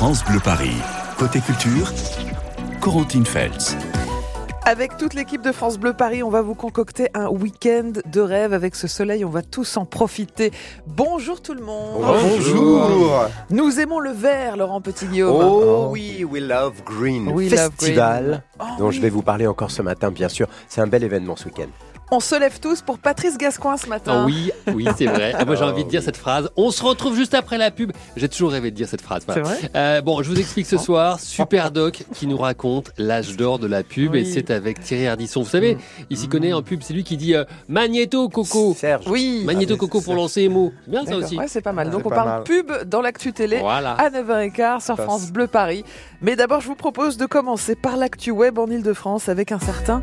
France Bleu Paris. Côté culture, Corentine Feltz. Avec toute l'équipe de France Bleu Paris, on va vous concocter un week-end de rêve avec ce soleil. On va tous en profiter. Bonjour tout le monde. Bonjour. Nous aimons le vert, Laurent Petit-Guillaume. Oh oui, We Love Green We Love Festival, Green. Oh dont oui. je vais vous parler encore ce matin, bien sûr. C'est un bel événement ce week-end. On se lève tous pour Patrice Gascoin ce matin. Ah oui, oui, c'est vrai. Ah, moi, j'ai Oh, envie de dire oui. cette phrase. On se retrouve juste après la pub. J'ai toujours rêvé de dire cette phrase. Voilà. vrai Euh, bon, je vous explique ce soir. Super Doc qui nous raconte l'âge d'or de la pub Oui. et c'est avec Thierry Ardisson. Vous savez, il s'y connaît en pub. C'est lui qui dit euh, Magnéto Coco. Serge. Oui. Magnéto Ah, Coco pour lancer les mots. C'est bien ça aussi. Ouais, c'est pas mal. Donc on parle mal. pub dans l'actu télé. Voilà. À 9h15 sur. France Bleu Paris. Mais d'abord, je vous propose de commencer par l'actu web en Ile-de-France avec un certain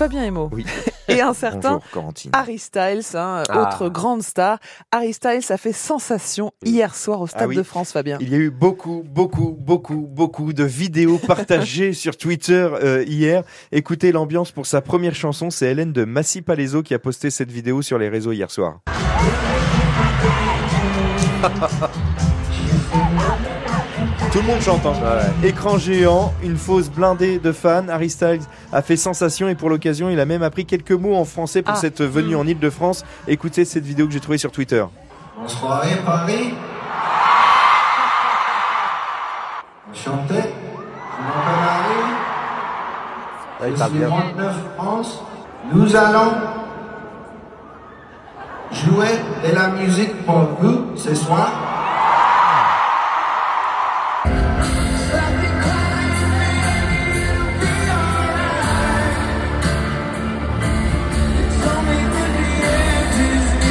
Fabien Emo. Oui. Et un certain Bonjour. Harry Styles, hein, Ah. autre grande star. Harry Styles a fait sensation hier soir au Stade Ah oui. de France, Fabien. Il y a eu beaucoup, beaucoup, beaucoup, beaucoup de vidéos partagées sur Twitter euh, hier. Écoutez l'ambiance pour sa première chanson. C'est Hélène de Massy Palaiso qui a posté cette vidéo sur les réseaux hier soir. Tout le monde chante. hein. Écran géant, une fosse blindée de fans. Harry Styles a fait sensation et pour l'occasion, il a même appris quelques mots en français pour Ah. cette venue en Ile-de-France. Écoutez cette vidéo que j'ai trouvée sur Twitter. Bonsoir Paris. Enchanté. Je m'appelle Harry. Il Je parle suis bien. 39 France. Nous allons jouer de la musique pour vous ce soir.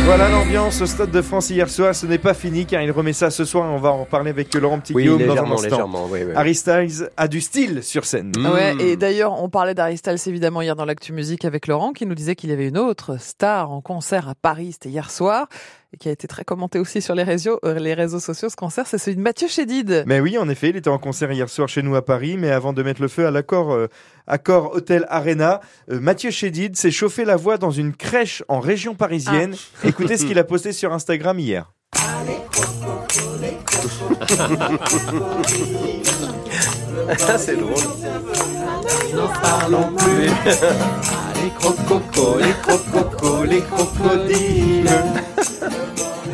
Voilà l'ambiance au Stade de France hier soir. Ce n'est pas fini car il remet ça ce soir. On va en reparler avec Laurent Oui, Petit-Guillaume dans un légèrement, instant. légèrement. Oui, oui. Harry Styles a du style sur scène. Mm. Ouais, et d'ailleurs, on parlait d'Harry Styles évidemment hier dans l'actu musique avec Laurent qui nous disait qu'il y avait une autre star en concert à Paris, c'était hier soir, et qui a été très commenté aussi sur les réseaux, euh, les réseaux sociaux. Ce concert, c'est celui de Mathieu Chédid. Mais oui, en effet, il était en concert hier soir chez nous à Paris, mais avant de mettre le feu à l'accord euh, Accor Hotel Arena, euh, Mathieu Chédid s'est chauffé la voix dans une crèche en région parisienne. Ah. Écoutez ce qu'il a posté sur Instagram hier. c'est drôle. les crococos, les crococos, les crocodiles.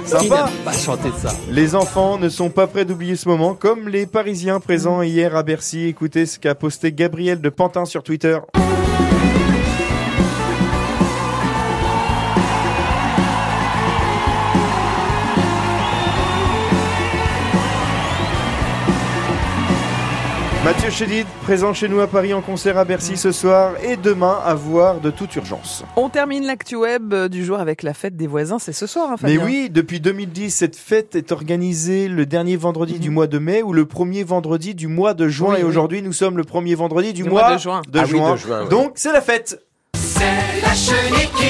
Qui Sympa pas chanté ça Les enfants ne sont pas prêts d'oublier ce moment, comme les Parisiens présents hier à Bercy. Écoutez ce qu'a posté Gabriel de Pantin sur Twitter. Chédid, présent chez nous à Paris en concert à Bercy ce soir et demain à voir de toute urgence. On termine l'actu web euh, du jour avec la fête des voisins. C'est ce soir, hein, Mais Fabien oui, depuis 2010, cette fête est organisée le dernier vendredi du mois de mai ou le premier vendredi du mois de juin. Oui, et oui. aujourd'hui, nous sommes le premier vendredi du, Du mois de juin. de Ah oui, juin. de juin, ouais. Donc, c'est la fête.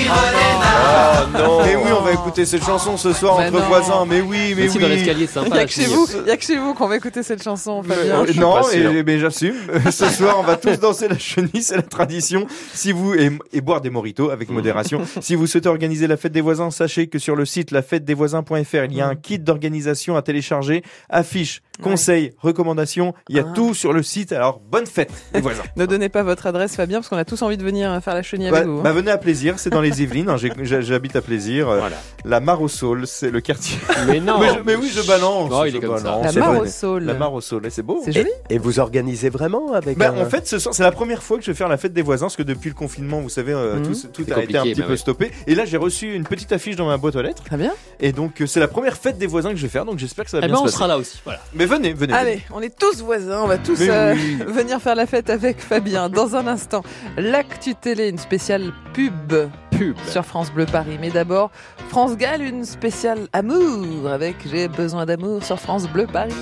Oh non. Mais oui, on va écouter cette chanson ce soir Mais entre non. voisins. Mais oui, mais Merci dans oui. l'escalier, Il sympa. n'y a la que chez vous, il y a que chez vous qu'on va écouter cette chanson, Fabien. Euh, non, pas sûr. et, mais j'assume. Ce soir, on va tous danser la chenille, c'est la tradition. Si vous et, et boire des moritos avec modération. si vous souhaitez organiser la fête des voisins, sachez que sur le site lafêtedesvoisins.fr, il y a un kit d'organisation à télécharger, affiches, conseils, recommandations. Il y a Ah. tout sur le site. Alors, bonne fête, les voisins. Ne donnez pas votre adresse, Fabien, parce qu'on a tous envie de venir faire la chenille Bah, avec vous. hein. bah, venez à Plaisir, c'est dans les Yvelines. hein, J'habite à Plaisir. Euh, Voilà. La Mare au Saule, c'est le quartier. Mais non. mais, je- mais oui, je balance. Il je est comme ça. balance, la mare vrai. au saule. La Mare au Saule, c'est beau. C'est joli. Et vous organisez vraiment avec Bah, un... en fait, ce soir, c'est la première fois que je vais faire la fête des voisins, parce que depuis le confinement, vous savez, euh, Mhm. tout, a été un petit bah peu stoppé. Et là, j'ai reçu une petite affiche dans ma boîte aux lettres. Très bien. Et donc, euh, c'est la première fête des voisins que je vais faire, donc j'espère que ça va Eh bien ben, se on passer. sera là aussi. Voilà. Mais venez, venez. Allez, on est tous voisins, on va tous euh, oui. venir faire la fête avec Fabien. Dans un instant, l'actu télé, une spéciale pub Pub. sur France Bleu Paris. Mais d'abord, France Gall, une spéciale amour avec J'ai besoin d'amour sur France Bleu Paris.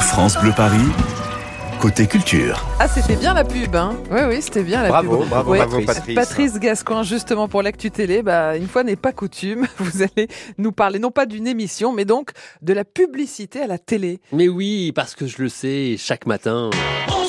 France Bleu Paris, côté culture. Ah, c'était bien la pub, hein Oui, oui, c'était bien la Bravo, pub. bravo, Ouais. bravo, Patrice. Patrice Gascoin, justement pour l'actu télé, bah, une fois n'est pas coutume, vous allez nous parler non pas d'une émission, mais donc de la publicité à la télé. Mais oui, parce que je le sais, chaque matin. On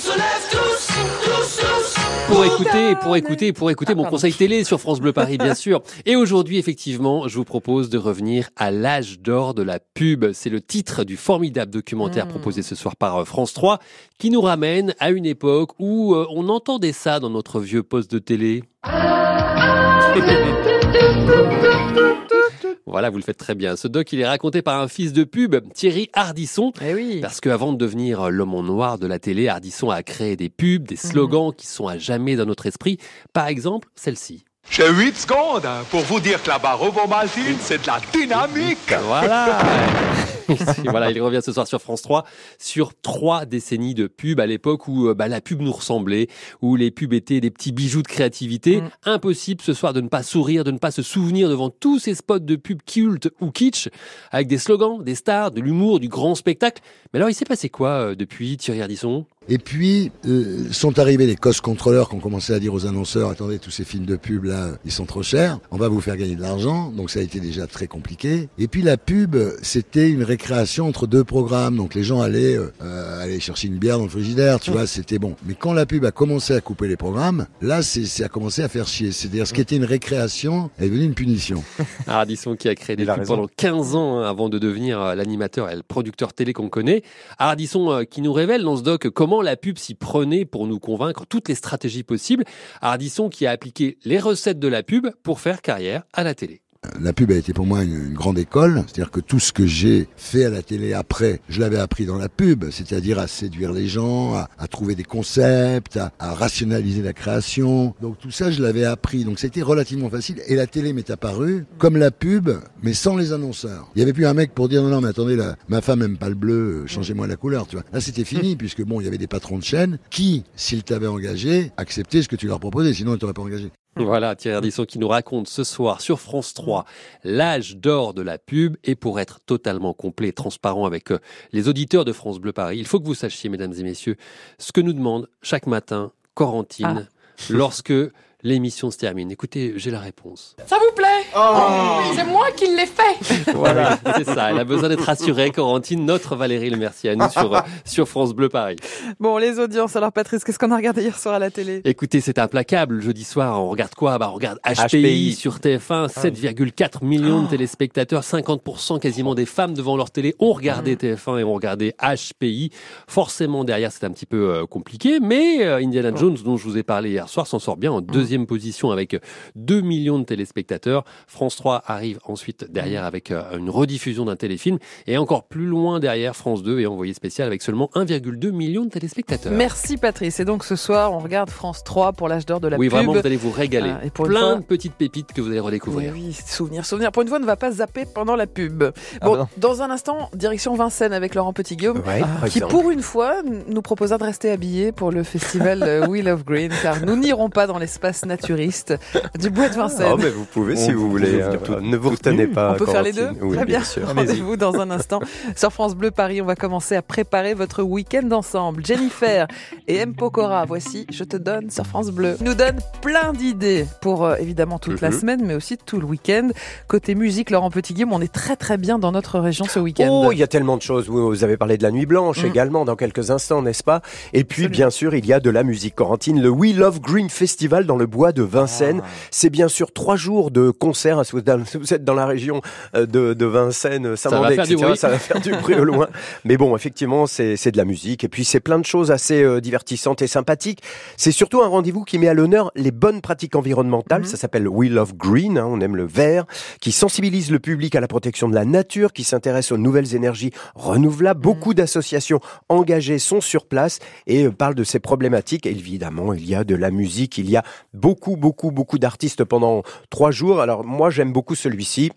Pour écouter, pour écouter, pour écouter Ah, mon pardon. conseil télé sur France Bleu Paris, bien sûr. Et aujourd'hui, effectivement, je vous propose de revenir à l'âge d'or de la pub. C'est le titre du formidable documentaire Mm. proposé ce soir par euh, France 3 qui nous ramène à une époque où euh, on entendait ça dans notre vieux poste de télé. Voilà, vous le faites très bien. Ce doc, il est raconté par un fils de pub, Thierry Hardisson. Eh oui. Parce qu'avant de devenir l'homme en noir de la télé, Hardisson a créé des pubs, des slogans qui sont à jamais dans notre esprit. Par exemple, celle-ci. J'ai 8 secondes pour vous dire que la barre ovomaltine, c'est de la dynamique. Voilà. voilà, il revient ce soir sur France 3 sur trois décennies de pubs à l'époque où euh, bah, la pub nous ressemblait, où les pubs étaient des petits bijoux de créativité. Mm. Impossible ce soir de ne pas sourire, de ne pas se souvenir devant tous ces spots de pub cultes ou kitsch, avec des slogans, des stars, de l'humour, du grand spectacle. Mais alors, il s'est passé quoi euh, depuis Thierry Ardisson? Et puis euh, sont arrivés les cost contrôleurs qui ont commencé à dire aux annonceurs attendez tous ces films de pub là ils sont trop chers, on va vous faire gagner de l'argent donc ça a été déjà très compliqué. Et puis la pub c'était une récréation entre deux programmes donc les gens allaient euh, euh, aller chercher une bière dans le frigidaire tu vois c'était bon. Mais quand la pub a commencé à couper les programmes là c'est ça a commencé à faire chier. C'est-à-dire ce qui était une récréation est devenu une punition. Ardisson qui a créé des pubs pendant 15 ans hein, avant de devenir euh, l'animateur et le producteur télé qu'on connaît. Ardisson euh, qui nous révèle dans ce doc comment la pub s'y prenait pour nous convaincre toutes les stratégies possibles. Ardisson qui a appliqué les recettes de la pub pour faire carrière à la télé. La pub a été pour moi une, une grande école, c'est-à-dire que tout ce que j'ai fait à la télé après, je l'avais appris dans la pub, c'est-à-dire à séduire les gens, à, à trouver des concepts, à, à rationaliser la création. Donc tout ça, je l'avais appris. Donc c'était relativement facile. Et la télé m'est apparue comme la pub, mais sans les annonceurs. Il y avait plus un mec pour dire non, non, mais attendez, ma femme aime pas le bleu, euh, changez-moi la couleur, tu vois. Là, c'était fini, puisque bon, il y avait des patrons de chaîne qui, s'ils t'avaient engagé, acceptaient ce que tu leur proposais, sinon ils t'auraient pas engagé. Voilà, Thierry Ardisson qui nous raconte ce soir sur France 3 l'âge d'or de la pub. Et pour être totalement complet et transparent avec euh, les auditeurs de France Bleu Paris, il faut que vous sachiez, mesdames et messieurs, ce que nous demande chaque matin Corentine lorsque l'émission se termine. Écoutez, j'ai la réponse. Ça vous plaît? Oui, c'est moi qui l'ai fait. Voilà, c'est ça. Elle a besoin d'être rassurée, Corentine, notre Valérie Le Mercier à nous sur, euh, sur France Bleu Paris. Bon, les audiences. Alors, Patrice, qu'est-ce qu'on a regardé hier soir à la télé? Écoutez, c'est implacable. Jeudi soir, on regarde quoi? Bah, On regarde HPI, HPI. sur TF1, 7,4 millions de téléspectateurs, 50% quasiment des femmes devant leur télé ont regardé TF1 et ont regardé HPI. Forcément, derrière, c'est un petit peu euh, compliqué, mais euh, Indiana Jones, dont je vous ai parlé hier soir, s'en sort bien en deuxième position avec 2 millions de téléspectateurs. France 3 arrive ensuite derrière avec euh, une rediffusion d'un téléfilm et encore plus loin derrière, France 2 est envoyé spécial avec seulement 1,2 million de téléspectateurs. Merci, Patrice. Et donc, ce soir, on regarde France 3 pour l'âge d'or de la oui, pub. vraiment, vous allez vous régaler. Ah, et pour Plein fois- de petites pépites que vous allez Oui, redécouvrir. oui, souvenir, souvenir. Pour une fois, on ne va pas zapper pendant la pub. Ah Bon, bah dans un instant, direction Vincennes avec Laurent Petit-Guillaume. Ouais, par qui exemple. pour une fois nous proposera de rester habillés pour le festival euh, We Love Green car nous n'irons pas dans l'espace naturiste du bois de Vincennes. Oh, mais vous pouvez si On vous voulez. hein. tout- ne vous retenez pas. On peut faire les deux. Oui, Très bien. sûr. Rendez-vous dans un instant sur France Bleu Paris. On va commencer à préparer votre week-end ensemble. Jennifer et M. Pokora, voici Je te donne sur France Bleu. Ils nous donne plein d'idées pour euh, évidemment toute la Mhm. semaine, mais aussi tout le week-end. Côté musique, Laurent Petit-Guillaume, on est très très bien dans notre région ce week-end. Oh, il y a tellement de choses. Vous vous avez parlé de la Nuit Blanche Mm. également dans quelques instants, n'est-ce pas? Et puis, Absolument. bien sûr, il y a de la musique corentine, le We Love Green Festival dans le bois de Vincennes. Ah. C'est bien sûr trois jours de concerts. Si vous êtes- si vous êtes dans la région euh, de, de Vincennes, Saint-Mandé, faire du etc., ça va faire du bruit au loin. Mais bon, effectivement, c'est de la musique. Et puis, c'est plein de choses assez euh, divertissantes et sympathiques. C'est surtout un rendez-vous qui met à l'honneur les bonnes pratiques environnementales. Mhm. Ça s'appelle We Love Green, hein, on aime le vert, qui sensibilise le public à la protection de la nature, qui s'intéresse aux nouvelles énergies renouvelables. Mhm. Beaucoup d'associations engagées sont sur place et euh, parlent de ces problématiques. Et évidemment, il y a de la musique, il y a beaucoup, beaucoup, beaucoup d'artistes pendant trois jours. Alors moi, j'aime beaucoup celui-ci.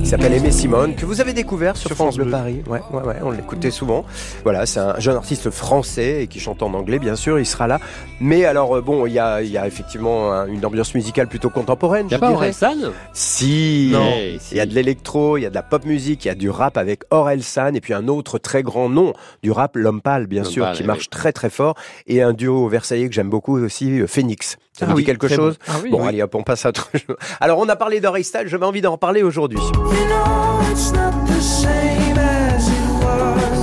Il s'appelle Aimé Simone, que vous avez découvert sur, France Bleu Paris. Ouais, ouais, ouais, on l'écoutait souvent. Voilà, c'est un jeune artiste français et qui chante en anglais, bien sûr, il sera là. Mais alors, euh, bon, il y a, il y a effectivement un- une ambiance musicale plutôt contemporaine, Il n'y a pas. Orelsan Si, Non. il y a de l'électro, il y a de la pop musique, il y a du rap avec Aurel San et puis un autre très grand nom du rap, L'Homme Pâle, bien L'Homme sûr, Pâle, qui eh marche oui. très très fort et un duo versaillais que j'aime beaucoup aussi, euh, Phoenix. Ça Ah vous oui, dit quelque chose Ah oui, Bon, oui. allez hop, on passe à autre chose. Alors, on a parlé d'Aurel San, j'avais envie d'en reparler aujourd'hui.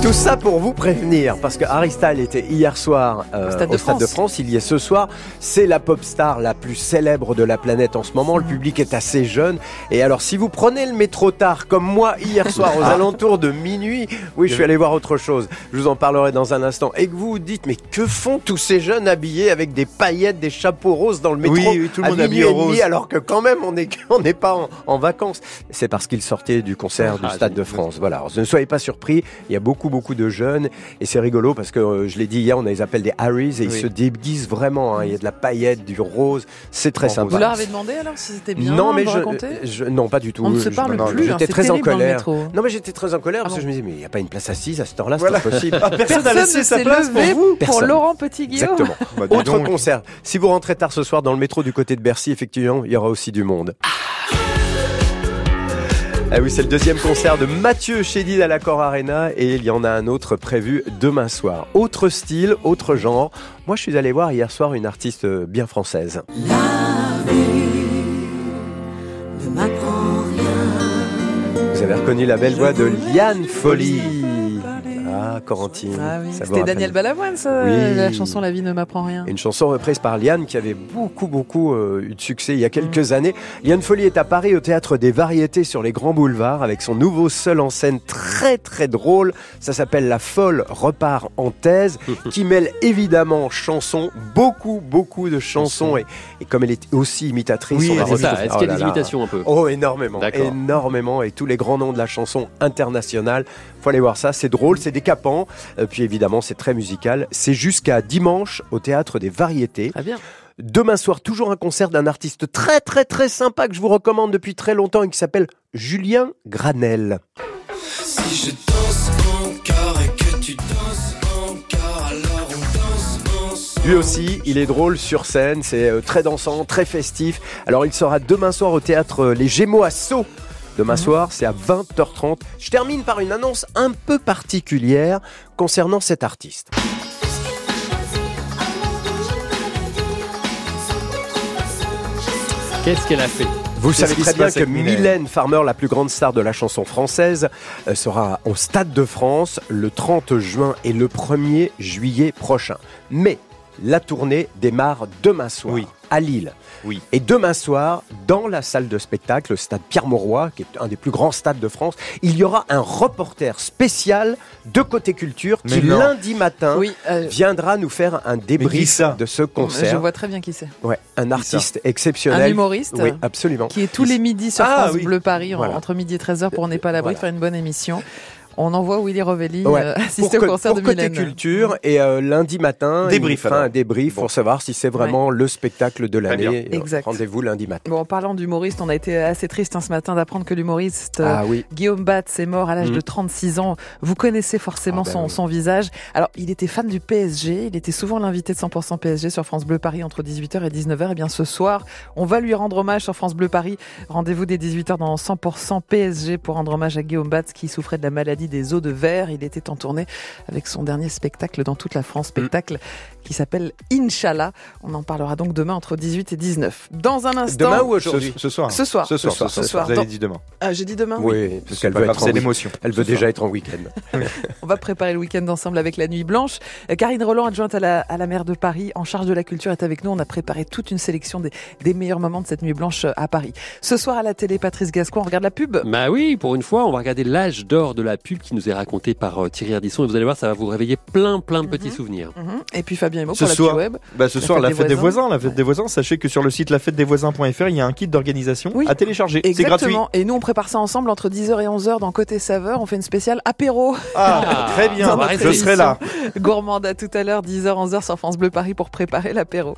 Tout ça pour vous prévenir, parce que Harry Styles était hier soir euh, Au Stade de au Stade de France. Il y est ce soir. C'est la pop star la plus célèbre de la planète en ce moment. Le public est assez jeune. Et alors, si vous prenez le métro tard, comme moi hier soir, aux alentours de minuit, oui, je suis allé voir autre chose. Je vous en parlerai dans un instant. Et que vous vous dites, mais que font tous ces jeunes habillés avec des paillettes, des chapeaux roses dans le métro Oui, oui, tout le monde habillé en rose. alors que quand même, on n'est on pas en, en vacances. C'est parce qu'ils sortaient du concert du Ah, Stade de France. Voilà. Alors, ne soyez pas surpris. Il y a beaucoup, beaucoup de jeunes. Et c'est rigolo parce que euh, je l'ai dit hier, on les appelle des Harrys et ils Oui. se déguisent vraiment. hein. Il y a de la paillette, du rose. C'est très En sympa. Vous leur avez demandé alors si c'était bien non, mais de je, je- non, pas du tout. On ne se Je- parle non, plus, hein, J'étais très en le colère. Non, mais j'étais très en colère parce Ah que je me disais, mais il n'y a pas une place assise à cette heure-là, Voilà. c'est pas possible. Ah, personne n'a laissé sa place pour vous pour. Laurent Petit-Guillaume. Exactement. Bah, Autre donc. concert. Si vous rentrez tard ce soir dans le métro du côté de Bercy, effectivement, il y aura aussi du monde. Ah oui, c'est le deuxième concert de Mathieu Chédid à l'Accor Arena et il y en a un autre prévu demain soir. Autre style, autre genre. Moi, je suis allé voir hier soir une artiste bien française. Vous avez reconnu la belle voix de Liane Folly. Ah, Corentine. Ah oui, C'était. Daniel Balavoine, ça, Oui. la chanson La vie ne m'apprend rien. Une chanson reprise par Liane qui avait beaucoup, beaucoup euh, eu de succès il y a quelques années. Liane Folly est à Paris au théâtre des variétés sur les grands boulevards avec son nouveau seul en scène très, très drôle. Ça s'appelle La folle repart en thèse qui mêle évidemment chansons, beaucoup, beaucoup de chansons. Et, et comme elle est aussi imitatrice, Oui, on ça, est-ce Oh qu'il y a des imitations un peu? Oh, énormément, D'accord. énormément, et tous les grands noms de la chanson internationale. Faut aller voir ça, c'est drôle, c'est décapant, Euh, puis évidemment c'est très musical. C'est jusqu'à dimanche au théâtre des Variétés. Très bien. Demain soir, toujours un concert d'un artiste très très très sympa que je vous recommande depuis très longtemps et qui s'appelle Julien Granel. Si je danse encore et que tu danses encore, alors on danse ensemble. Lui aussi, il est drôle sur scène, c'est euh, très dansant, très festif. Alors il sera demain soir au théâtre euh, Les Gémeaux à Sceaux. Demain soir, c'est à 20h30. Je termine par une annonce un peu particulière concernant cet artiste. Qu'est-ce qu'elle a fait? Vous savez très bien que Mylène Farmer, la plus grande star de la chanson française, euh, sera au Stade de France le 30 juin et le 1er juillet prochain. Mais la tournée démarre demain soir Oui. à Lille. Oui. Et demain soir, dans la salle de spectacle, le stade Pierre-Mauroy, qui est un des plus grands stades de France, il y aura un reporter spécial de Côté Culture qui, non. lundi matin, Oui, euh, viendra nous faire un débrief de ce je concert. vois très bien qui c'est. Ouais, un artiste exceptionnel. Un humoriste Oui, absolument. qui est tous les midis sur Ah, France oui. Bleu Paris, Voilà. entre midi et 13h pour On n'est pas à l'abri, Voilà. faire une bonne émission. On envoie Willy Rovelli Ouais. euh, assister au concert pour de côté Mylène. culture et euh, lundi matin Débrief, il fera alors. un débrief Bon. pour savoir si c'est vraiment le spectacle de l'année. Euh, Exact. Rendez-vous lundi matin. Bon, en parlant d'humoriste, on a été assez triste hein, ce matin d'apprendre que l'humoriste euh, Ah oui. Guillaume Batz est mort à l'âge de 36 ans. Vous connaissez forcément Ah ben son, oui. son visage. Alors, il était fan du PSG. Il était souvent l'invité de 100% PSG sur France Bleu Paris entre 18h et 19h. Et bien ce soir, on va lui rendre hommage sur France Bleu Paris. Rendez-vous dès 18h dans 100% PSG pour rendre hommage à Guillaume Batz qui souffrait de la maladie des os de verre. Il était en tournée avec son dernier spectacle dans toute la France, spectacle qui s'appelle Inch'Allah. On en parlera donc demain entre 18 et 19. Dans un instant. Demain ou Ce, aujourd'hui ce soir. Ce soir. Ce soir. Ce soir, ce ce soir. Vous avez dit demain. Ah, j'ai dit demain Oui, parce qu'elle veut être en l'émotion. Elle veut déjà soir. être en week-end. On va préparer le week-end ensemble avec la Nuit Blanche. Euh, Karine Roland, adjointe à la, à la maire de Paris, en charge de la culture, est avec nous. On a préparé toute une sélection des, des meilleurs moments de cette Nuit Blanche euh, à Paris. Ce soir à la télé, Patrice Gascon, on regarde la pub. Bah oui, pour une fois, on va regarder l'âge d'or de la pub qui nous est raconté par euh, Thierry Ardisson et vous allez voir, ça va vous réveiller plein plein de petits Mhm. souvenirs. Mhm. Et puis Fabien Emo Ce pour soir. web. Bah, ce La soir, fête la des fête des voisins. voisins. La fête Ouais. des voisins. Sachez que sur le site lafêtedesvoisins.fr, il y a un kit d'organisation Oui. à télécharger. C'est gratuit. Exactement. Et nous, on prépare ça ensemble entre 10h et 11h dans Côté Saveur. On fait une spéciale apéro Ah, très bien. Je serai là. gourmande à tout à l'heure, 10h, 11h sur France Bleu Paris pour préparer l'apéro.